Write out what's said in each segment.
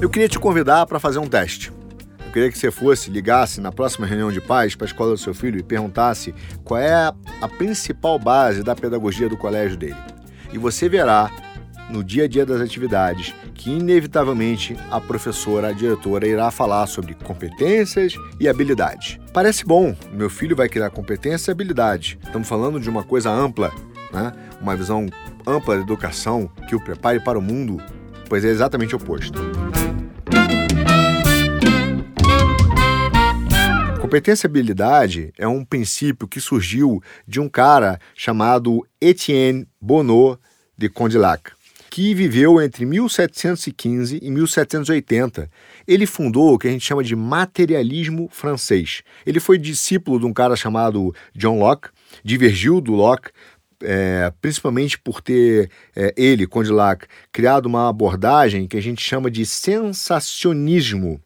Eu queria te convidar para fazer um teste. Eu queria que você fosse, ligasse na próxima reunião de pais para a escola do seu filho e perguntasse qual é a principal base da pedagogia do colégio dele. E você verá no dia a dia das atividades que, inevitavelmente, a professora, a diretora, irá falar sobre competências e habilidades. Parece bom, meu filho vai criar competência e habilidade. Estamos falando de uma coisa ampla, né? uma visão ampla da educação que o prepare para o mundo, pois é exatamente o oposto. Competência habilidade é um princípio que surgiu de um cara chamado Etienne Bonneau de Condillac que viveu entre 1715 e 1780. Ele fundou o que a gente chama de materialismo francês. Ele foi discípulo de um cara chamado John Locke, divergiu do Locke, é, principalmente por ter é, ele, Condillac, criado uma abordagem que a gente chama de sensacionismo.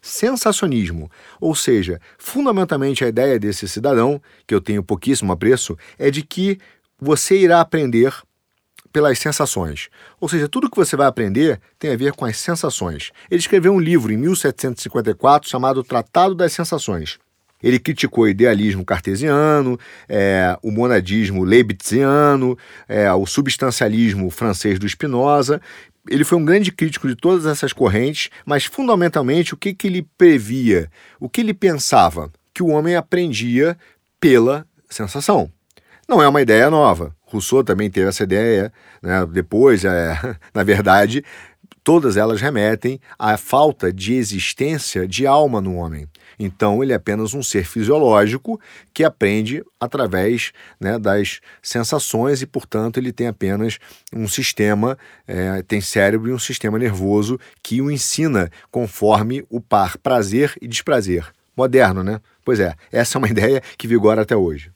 Sensacionismo, ou seja, fundamentalmente a ideia desse cidadão, que eu tenho pouquíssimo apreço, é de que você irá aprender pelas sensações. Ou seja, tudo que você vai aprender tem a ver com as sensações. Ele escreveu um livro em 1754 chamado Tratado das Sensações. Ele criticou o idealismo cartesiano, é, o monadismo leibniziano, é, o substancialismo francês do Spinoza. Ele foi um grande crítico de todas essas correntes, mas fundamentalmente o que, que ele previa? O que ele pensava? Que o homem aprendia pela sensação. Não é uma ideia nova. Rousseau também teve essa ideia, né? depois, é, na verdade, todas elas remetem à falta de existência de alma no homem. Então, ele é apenas um ser fisiológico que aprende através né, das sensações e, portanto, ele tem apenas um sistema, é, tem cérebro e um sistema nervoso que o ensina conforme o par prazer e desprazer. Moderno, né? Pois é, essa é uma ideia que vigora até hoje.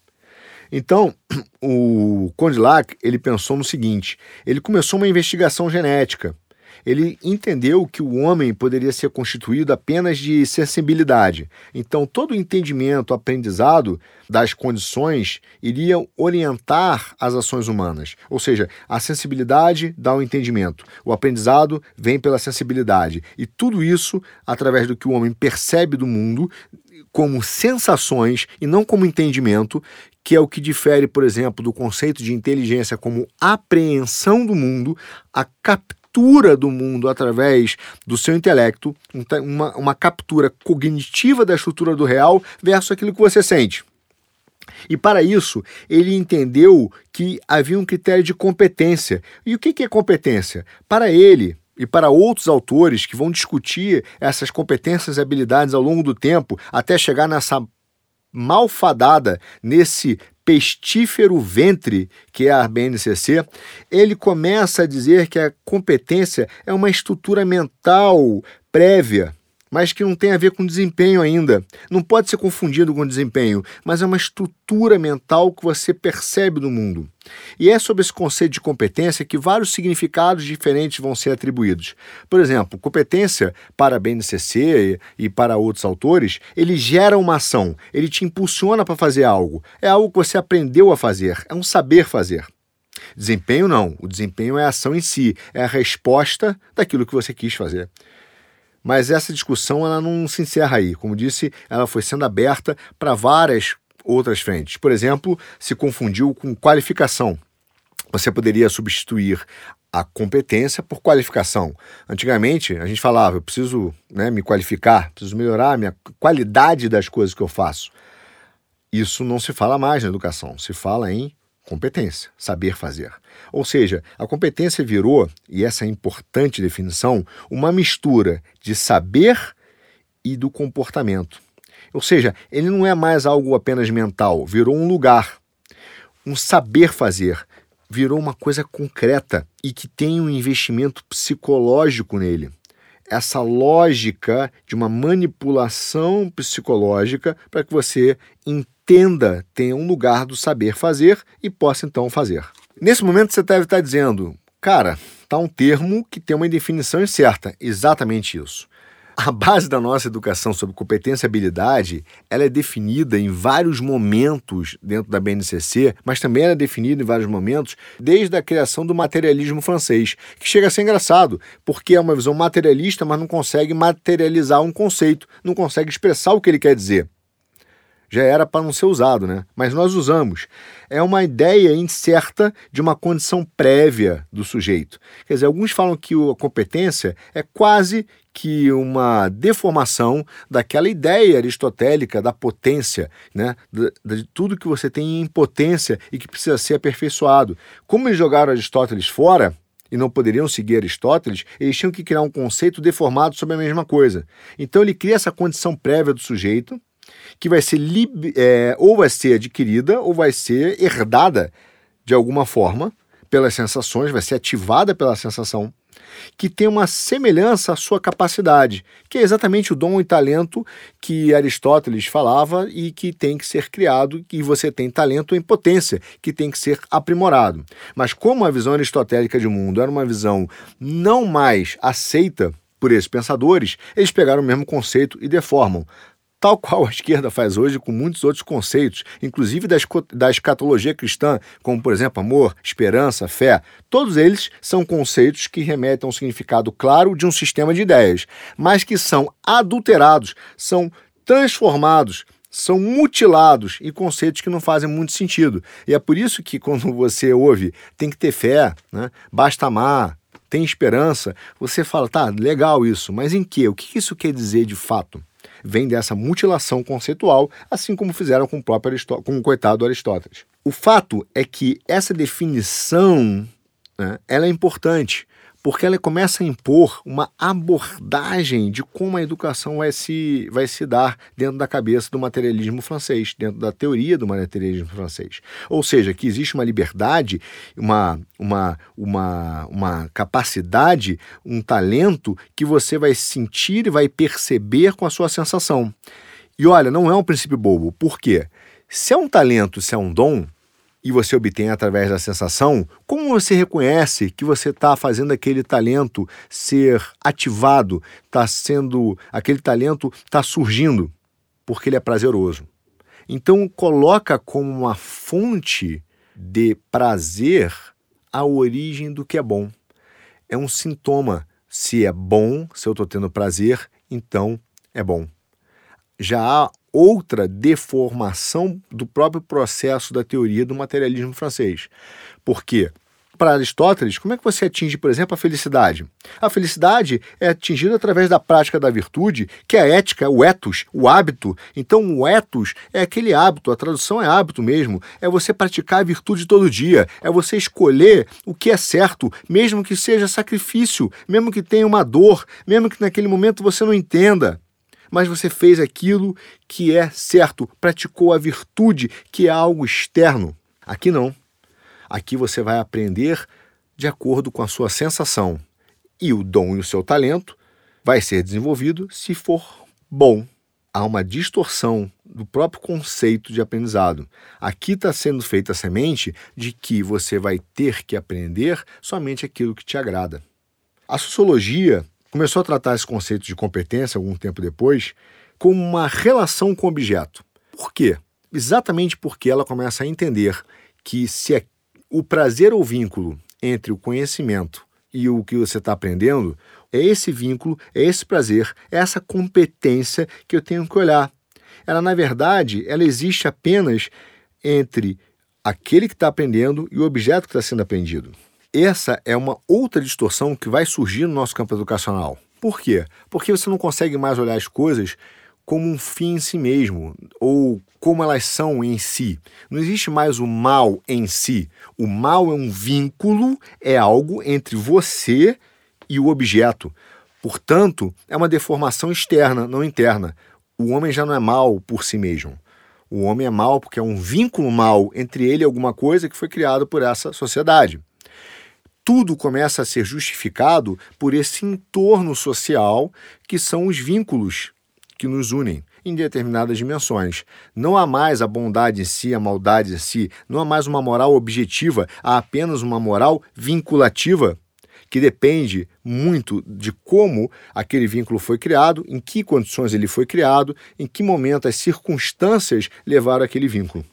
Então, o Condillac, ele pensou no seguinte, ele começou uma investigação genética. Ele entendeu que o homem poderia ser constituído apenas de sensibilidade. Então, todo o entendimento, aprendizado das condições iria orientar as ações humanas. Ou seja, a sensibilidade dá o entendimento, o aprendizado vem pela sensibilidade. E tudo isso, através do que o homem percebe do mundo, como sensações e não como entendimento, que é o que difere, por exemplo, do conceito de inteligência como apreensão do mundo, a captura do mundo através do seu intelecto, uma, uma captura cognitiva da estrutura do real versus aquilo que você sente. E para isso, ele entendeu que havia um critério de competência. E o que é competência? Para ele, e para outros autores que vão discutir essas competências e habilidades ao longo do tempo, até chegar nessa malfadada, nesse pestífero ventre que é a BNCC, ele começa a dizer que a competência é uma estrutura mental prévia mas que não tem a ver com desempenho ainda. Não pode ser confundido com desempenho, mas é uma estrutura mental que você percebe do mundo. E é sobre esse conceito de competência que vários significados diferentes vão ser atribuídos. Por exemplo, competência para a BNCC e para outros autores, ele gera uma ação, ele te impulsiona para fazer algo. É algo que você aprendeu a fazer, é um saber fazer. Desempenho não, o desempenho é a ação em si, é a resposta daquilo que você quis fazer. Mas essa discussão ela não se encerra aí. Como disse, ela foi sendo aberta para várias outras frentes. Por exemplo, se confundiu com qualificação. Você poderia substituir a competência por qualificação. Antigamente, a gente falava, eu preciso né, me qualificar, preciso melhorar a minha qualidade das coisas que eu faço. Isso não se fala mais na educação, se fala em competência, saber fazer. Ou seja, a competência virou, e essa é importante definição, uma mistura de saber e do comportamento. Ou seja, ele não é mais algo apenas mental, virou um lugar, um saber fazer, virou uma coisa concreta e que tem um investimento psicológico nele. Essa lógica de uma manipulação psicológica para que você entenda tenha um lugar do saber fazer e possa então fazer. Nesse momento você deve estar dizendo, cara, está um termo que tem uma definição incerta. Exatamente isso. A base da nossa educação sobre competência e habilidade, ela é definida em vários momentos dentro da BNCC, mas também é definida em vários momentos desde a criação do materialismo francês, que chega a ser engraçado, porque é uma visão materialista, mas não consegue materializar um conceito, não consegue expressar o que ele quer dizer já era para não ser usado, né? Mas nós usamos. É uma ideia incerta de uma condição prévia do sujeito. Quer dizer, alguns falam que a competência é quase que uma deformação daquela ideia aristotélica da potência, né? de, de tudo que você tem em potência e que precisa ser aperfeiçoado. Como eles jogaram Aristóteles fora, e não poderiam seguir Aristóteles, eles tinham que criar um conceito deformado sobre a mesma coisa. Então ele cria essa condição prévia do sujeito, que vai ser é, ou vai ser adquirida ou vai ser herdada de alguma forma pelas sensações, vai ser ativada pela sensação, que tem uma semelhança à sua capacidade, que é exatamente o dom e talento que Aristóteles falava e que tem que ser criado, e você tem talento em potência, que tem que ser aprimorado. Mas como a visão aristotélica de mundo era uma visão não mais aceita por esses pensadores, eles pegaram o mesmo conceito e deformam tal qual a esquerda faz hoje com muitos outros conceitos, inclusive da, da escatologia cristã, como, por exemplo, amor, esperança, fé. Todos eles são conceitos que remetem a um significado claro de um sistema de ideias, mas que são adulterados, são transformados são mutilados em conceitos que não fazem muito sentido. E é por isso que quando você ouve tem que ter fé, né? basta amar, tem esperança, você fala, tá, legal isso, mas em que? O que isso quer dizer de fato? Vem dessa mutilação conceitual, assim como fizeram com o próprio com o coitado Aristóteles. O fato é que essa definição né, ela é importante, porque ela começa a impor uma abordagem de como a educação vai se, vai se dar dentro da cabeça do materialismo francês, dentro da teoria do materialismo francês. Ou seja, que existe uma liberdade, uma, uma, uma, uma capacidade, um talento que você vai sentir e vai perceber com a sua sensação. E olha, não é um princípio bobo. Por quê? Se é um talento, se é um dom, e você obtém através da sensação, como você reconhece que você está fazendo aquele talento ser ativado, está sendo aquele talento está surgindo porque ele é prazeroso. Então coloca como uma fonte de prazer a origem do que é bom. É um sintoma. Se é bom, se eu estou tendo prazer, então é bom. Já há outra deformação do próprio processo da teoria do materialismo francês. Por quê? Para Aristóteles, como é que você atinge, por exemplo, a felicidade? A felicidade é atingida através da prática da virtude, que é a ética, o ethos, o hábito. Então, o ethos é aquele hábito, a tradução é hábito mesmo. É você praticar a virtude todo dia, é você escolher o que é certo, mesmo que seja sacrifício, mesmo que tenha uma dor, mesmo que naquele momento você não entenda mas você fez aquilo que é certo, praticou a virtude, que é algo externo. Aqui não. Aqui você vai aprender de acordo com a sua sensação. E o dom e o seu talento vai ser desenvolvido se for bom. Há uma distorção do próprio conceito de aprendizado. Aqui está sendo feita a semente de que você vai ter que aprender somente aquilo que te agrada. A sociologia começou a tratar esse conceito de competência algum tempo depois como uma relação com o objeto. Por quê? Exatamente porque ela começa a entender que se é o prazer ou vínculo entre o conhecimento e o que você está aprendendo, é esse vínculo, é esse prazer, é essa competência que eu tenho que olhar. Ela, na verdade, ela existe apenas entre aquele que está aprendendo e o objeto que está sendo aprendido. Essa é uma outra distorção que vai surgir no nosso campo educacional. Por quê? Porque você não consegue mais olhar as coisas como um fim em si mesmo, ou como elas são em si. Não existe mais o mal em si. O mal é um vínculo, é algo entre você e o objeto. Portanto, é uma deformação externa, não interna. O homem já não é mal por si mesmo. O homem é mal porque é um vínculo mal entre ele e alguma coisa que foi criado por essa sociedade tudo começa a ser justificado por esse entorno social que são os vínculos que nos unem em determinadas dimensões. Não há mais a bondade em si, a maldade em si, não há mais uma moral objetiva, há apenas uma moral vinculativa que depende muito de como aquele vínculo foi criado, em que condições ele foi criado, em que momento as circunstâncias levaram aquele vínculo.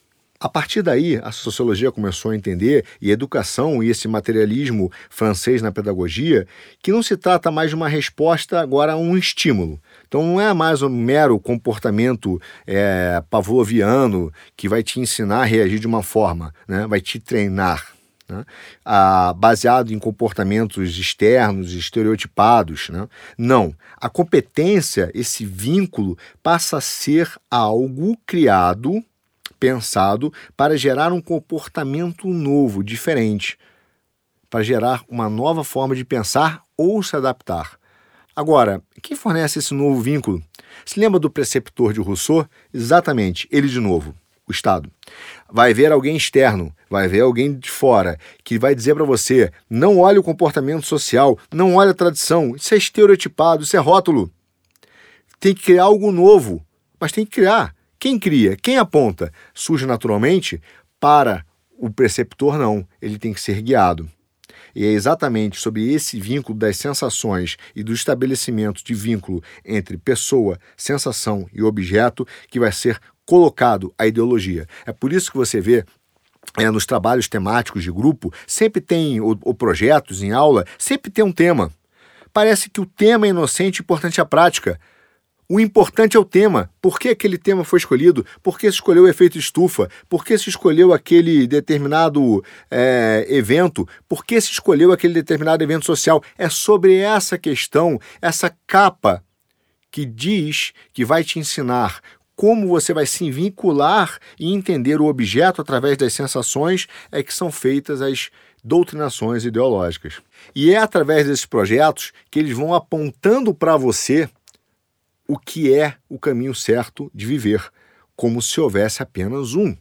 A partir daí, a sociologia começou a entender, e a educação e esse materialismo francês na pedagogia, que não se trata mais de uma resposta agora a um estímulo. Então não é mais um mero comportamento é, pavloviano que vai te ensinar a reagir de uma forma, né? vai te treinar. Né? Ah, baseado em comportamentos externos, estereotipados. Né? Não. A competência, esse vínculo, passa a ser algo criado pensado para gerar um comportamento novo, diferente, para gerar uma nova forma de pensar ou se adaptar. Agora, quem fornece esse novo vínculo? Se lembra do preceptor de Rousseau? Exatamente, ele de novo, o Estado. Vai ver alguém externo, vai ver alguém de fora, que vai dizer para você: não olhe o comportamento social, não olhe a tradição, isso é estereotipado, isso é rótulo. Tem que criar algo novo, mas tem que criar. Quem cria, quem aponta, surge naturalmente, para o preceptor não, ele tem que ser guiado. E é exatamente sobre esse vínculo das sensações e do estabelecimento de vínculo entre pessoa, sensação e objeto que vai ser colocado a ideologia. É por isso que você vê é, nos trabalhos temáticos de grupo, sempre tem, ou, ou projetos em aula, sempre tem um tema. Parece que o tema é inocente e importante a prática. O importante é o tema. Por que aquele tema foi escolhido? Por que se escolheu o efeito estufa? Por que se escolheu aquele determinado é, evento? Por que se escolheu aquele determinado evento social? É sobre essa questão, essa capa que diz que vai te ensinar como você vai se vincular e entender o objeto através das sensações é que são feitas as doutrinações ideológicas. E é através desses projetos que eles vão apontando para você o que é o caminho certo de viver, como se houvesse apenas um.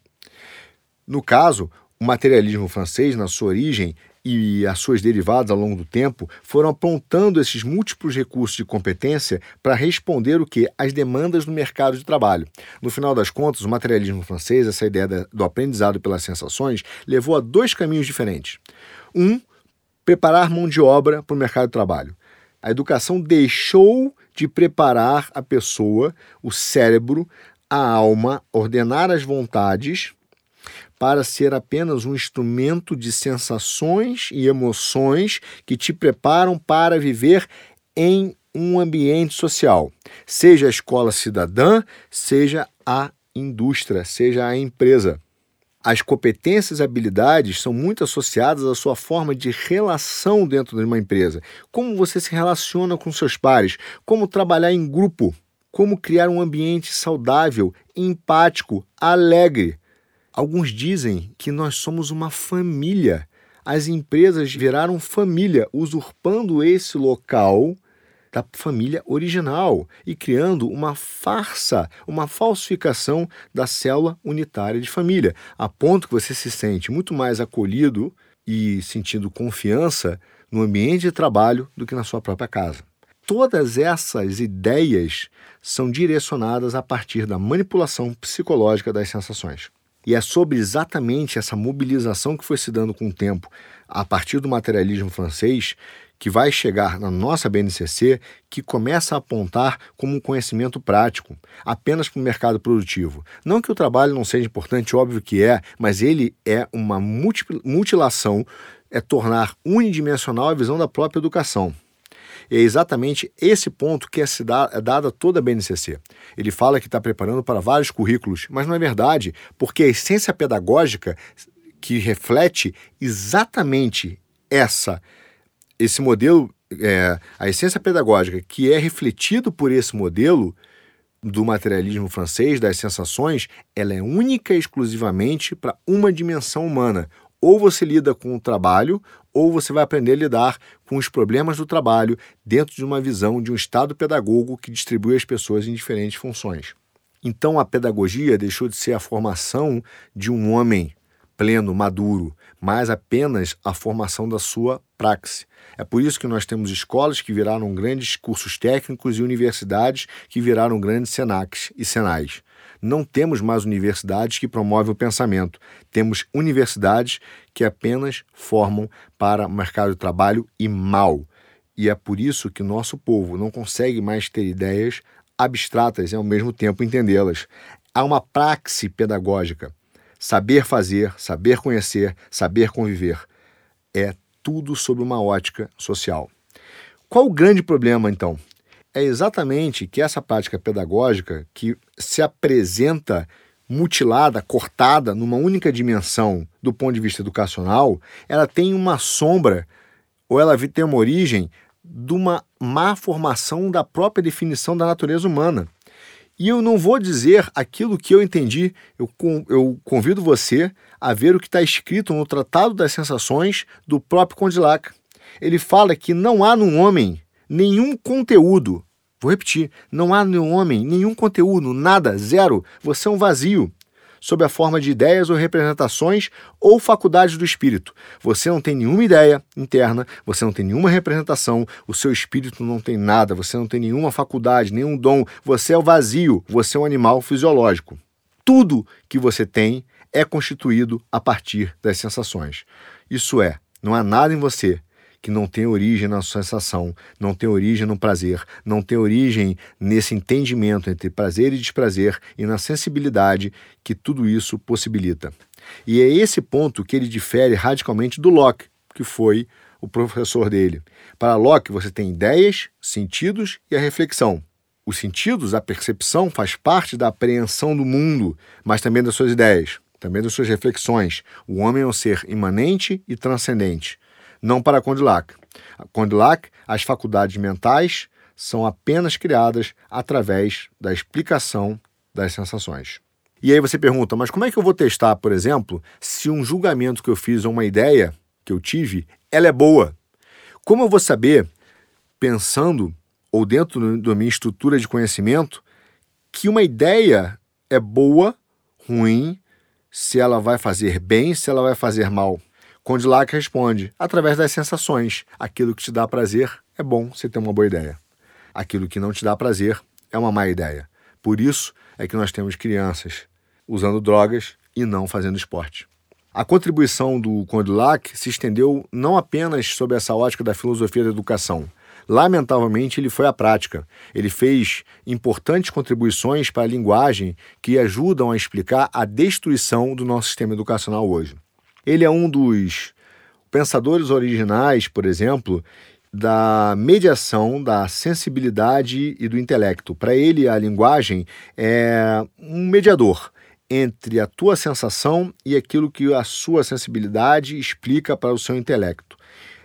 No caso, o materialismo francês, na sua origem e as suas derivadas ao longo do tempo, foram apontando esses múltiplos recursos de competência para responder o que? As demandas do mercado de trabalho. No final das contas, o materialismo francês, essa ideia do aprendizado pelas sensações, levou a dois caminhos diferentes. Um, preparar mão de obra para o mercado de trabalho. A educação deixou de preparar a pessoa, o cérebro, a alma, ordenar as vontades para ser apenas um instrumento de sensações e emoções que te preparam para viver em um ambiente social, seja a escola cidadã, seja a indústria, seja a empresa. As competências e habilidades são muito associadas à sua forma de relação dentro de uma empresa. Como você se relaciona com seus pares, como trabalhar em grupo, como criar um ambiente saudável, empático, alegre. Alguns dizem que nós somos uma família. As empresas viraram família, usurpando esse local da família original e criando uma farsa, uma falsificação da célula unitária de família, a ponto que você se sente muito mais acolhido e sentindo confiança no ambiente de trabalho do que na sua própria casa. Todas essas ideias são direcionadas a partir da manipulação psicológica das sensações. E é sobre exatamente essa mobilização que foi se dando com o tempo, a partir do materialismo francês, que vai chegar na nossa BNCC que começa a apontar como um conhecimento prático, apenas para o mercado produtivo. Não que o trabalho não seja importante, óbvio que é, mas ele é uma mutilação, é tornar unidimensional a visão da própria educação. E é exatamente esse ponto que é, é dada toda a BNCC. Ele fala que está preparando para vários currículos, mas não é verdade, porque a essência pedagógica que reflete exatamente essa esse modelo, é, a essência pedagógica que é refletido por esse modelo do materialismo francês, das sensações, ela é única e exclusivamente para uma dimensão humana. Ou você lida com o trabalho, ou você vai aprender a lidar com os problemas do trabalho dentro de uma visão de um estado pedagogo que distribui as pessoas em diferentes funções. Então a pedagogia deixou de ser a formação de um homem pleno, maduro, mas apenas a formação da sua praxe. É por isso que nós temos escolas que viraram grandes cursos técnicos e universidades que viraram grandes SENACs e SENAIs. Não temos mais universidades que promovem o pensamento. Temos universidades que apenas formam para o mercado de trabalho e mal. E é por isso que nosso povo não consegue mais ter ideias abstratas e ao mesmo tempo entendê-las. Há uma praxe pedagógica. Saber fazer, saber conhecer, saber conviver. É tudo sob uma ótica social. Qual o grande problema, então? É exatamente que essa prática pedagógica, que se apresenta mutilada, cortada numa única dimensão do ponto de vista educacional, ela tem uma sombra ou ela tem uma origem de uma má formação da própria definição da natureza humana. E eu não vou dizer aquilo que eu entendi, eu, eu convido você a ver o que está escrito no Tratado das Sensações do próprio Condillac. Ele fala que não há no homem nenhum conteúdo. Vou repetir: não há no homem nenhum conteúdo, nada, zero. Você é um vazio sob a forma de ideias ou representações ou faculdades do espírito. Você não tem nenhuma ideia interna, você não tem nenhuma representação, o seu espírito não tem nada, você não tem nenhuma faculdade, nenhum dom, você é o vazio, você é um animal fisiológico. Tudo que você tem é constituído a partir das sensações. Isso é, não há nada em você que não tem origem na sensação, não tem origem no prazer, não tem origem nesse entendimento entre prazer e desprazer e na sensibilidade que tudo isso possibilita. E é esse ponto que ele difere radicalmente do Locke, que foi o professor dele. Para Locke, você tem ideias, sentidos e a reflexão. Os sentidos, a percepção, faz parte da apreensão do mundo, mas também das suas ideias, também das suas reflexões. O homem é um ser imanente e transcendente não para Condillac. Condillac, as faculdades mentais são apenas criadas através da explicação das sensações. E aí você pergunta, mas como é que eu vou testar, por exemplo, se um julgamento que eu fiz ou uma ideia que eu tive, ela é boa? Como eu vou saber, pensando ou dentro da minha estrutura de conhecimento, que uma ideia é boa, ruim, se ela vai fazer bem, se ela vai fazer mal? Condillac responde: através das sensações. Aquilo que te dá prazer é bom você ter uma boa ideia. Aquilo que não te dá prazer é uma má ideia. Por isso é que nós temos crianças usando drogas e não fazendo esporte. A contribuição do Condillac se estendeu não apenas sob essa ótica da filosofia da educação. Lamentavelmente, ele foi à prática. Ele fez importantes contribuições para a linguagem que ajudam a explicar a destruição do nosso sistema educacional hoje. Ele é um dos pensadores originais, por exemplo, da mediação da sensibilidade e do intelecto. Para ele, a linguagem é um mediador entre a tua sensação e aquilo que a sua sensibilidade explica para o seu intelecto.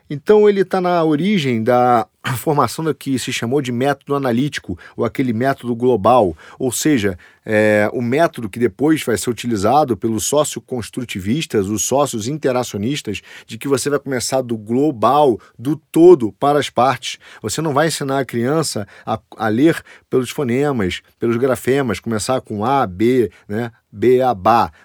Então ele está na origem da formação do que se chamou de método analítico, ou aquele método global, ou seja, é, o método que depois vai ser utilizado pelos socioconstrutivistas, os sócios interacionistas, de que você vai começar do global, do todo para as partes. Você não vai ensinar a criança a, a ler pelos fonemas, pelos grafemas, começar com A, B, né? B.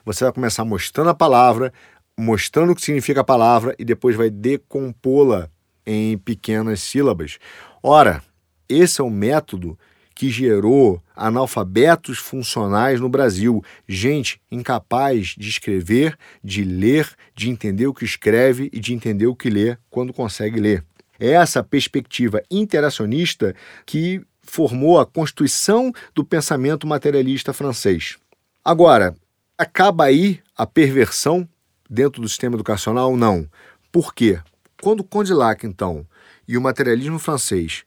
Você vai começar mostrando a palavra, mostrando o que significa a palavra e depois vai decompô-la em pequenas sílabas. Ora, esse é o método que gerou analfabetos funcionais no Brasil, gente incapaz de escrever, de ler, de entender o que escreve e de entender o que lê quando consegue ler. É essa perspectiva interacionista que formou a constituição do pensamento materialista francês. Agora, acaba aí a perversão dentro do sistema educacional? Não. Por quê? Quando Condillac, então, e o materialismo francês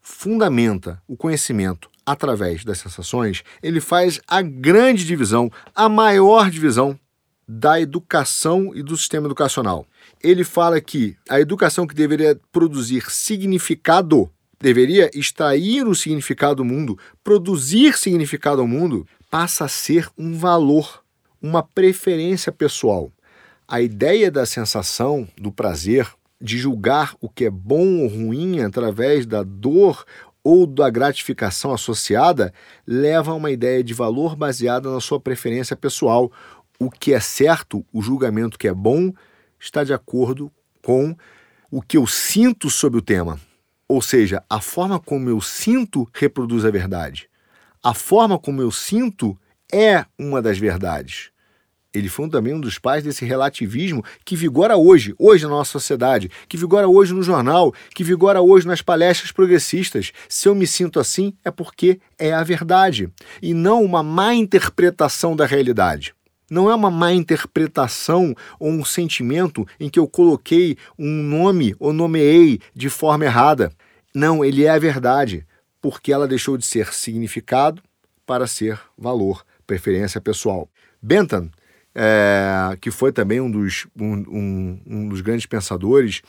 fundamenta o conhecimento através das sensações, ele faz a grande divisão, a maior divisão da educação e do sistema educacional. Ele fala que a educação que deveria produzir significado, deveria extrair o significado do mundo, produzir significado ao mundo, passa a ser um valor, uma preferência pessoal. A ideia da sensação, do prazer, de julgar o que é bom ou ruim através da dor ou da gratificação associada, leva a uma ideia de valor baseada na sua preferência pessoal. O que é certo, o julgamento que é bom, está de acordo com o que eu sinto sobre o tema. Ou seja, a forma como eu sinto reproduz a verdade. A forma como eu sinto é uma das verdades. Ele foi também um dos pais desse relativismo que vigora hoje, hoje na nossa sociedade, que vigora hoje no jornal, que vigora hoje nas palestras progressistas. Se eu me sinto assim, é porque é a verdade e não uma má interpretação da realidade. Não é uma má interpretação ou um sentimento em que eu coloquei um nome ou nomeei de forma errada. Não, ele é a verdade, porque ela deixou de ser significado para ser valor, preferência pessoal. Bentham é, que foi também um dos, um, um, um dos grandes pensadores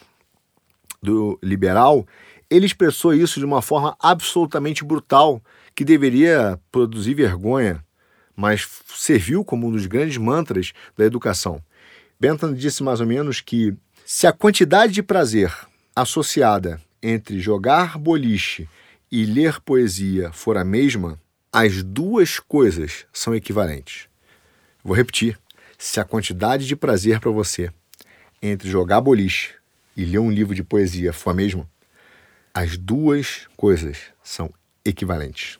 do liberal, ele expressou isso de uma forma absolutamente brutal, que deveria produzir vergonha, mas serviu como um dos grandes mantras da educação. Bentham disse mais ou menos que se a quantidade de prazer associada entre jogar boliche e ler poesia for a mesma, as duas coisas são equivalentes. Vou repetir. Se a quantidade de prazer para você entre jogar boliche e ler um livro de poesia for a mesma, as duas coisas são equivalentes.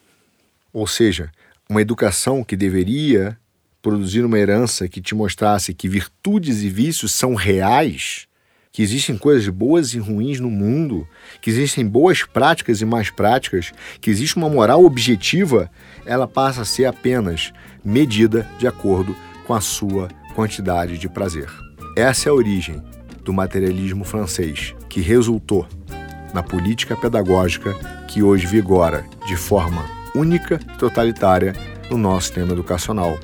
Ou seja, uma educação que deveria produzir uma herança que te mostrasse que virtudes e vícios são reais, que existem coisas boas e ruins no mundo, que existem boas práticas e más práticas, que existe uma moral objetiva, ela passa a ser apenas medida de acordo com a sua quantidade de prazer. Essa é a origem do materialismo francês, que resultou na política pedagógica que hoje vigora de forma única e totalitária no nosso sistema educacional,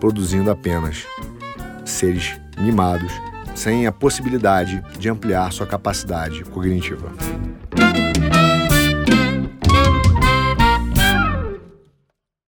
produzindo apenas seres mimados sem a possibilidade de ampliar sua capacidade cognitiva.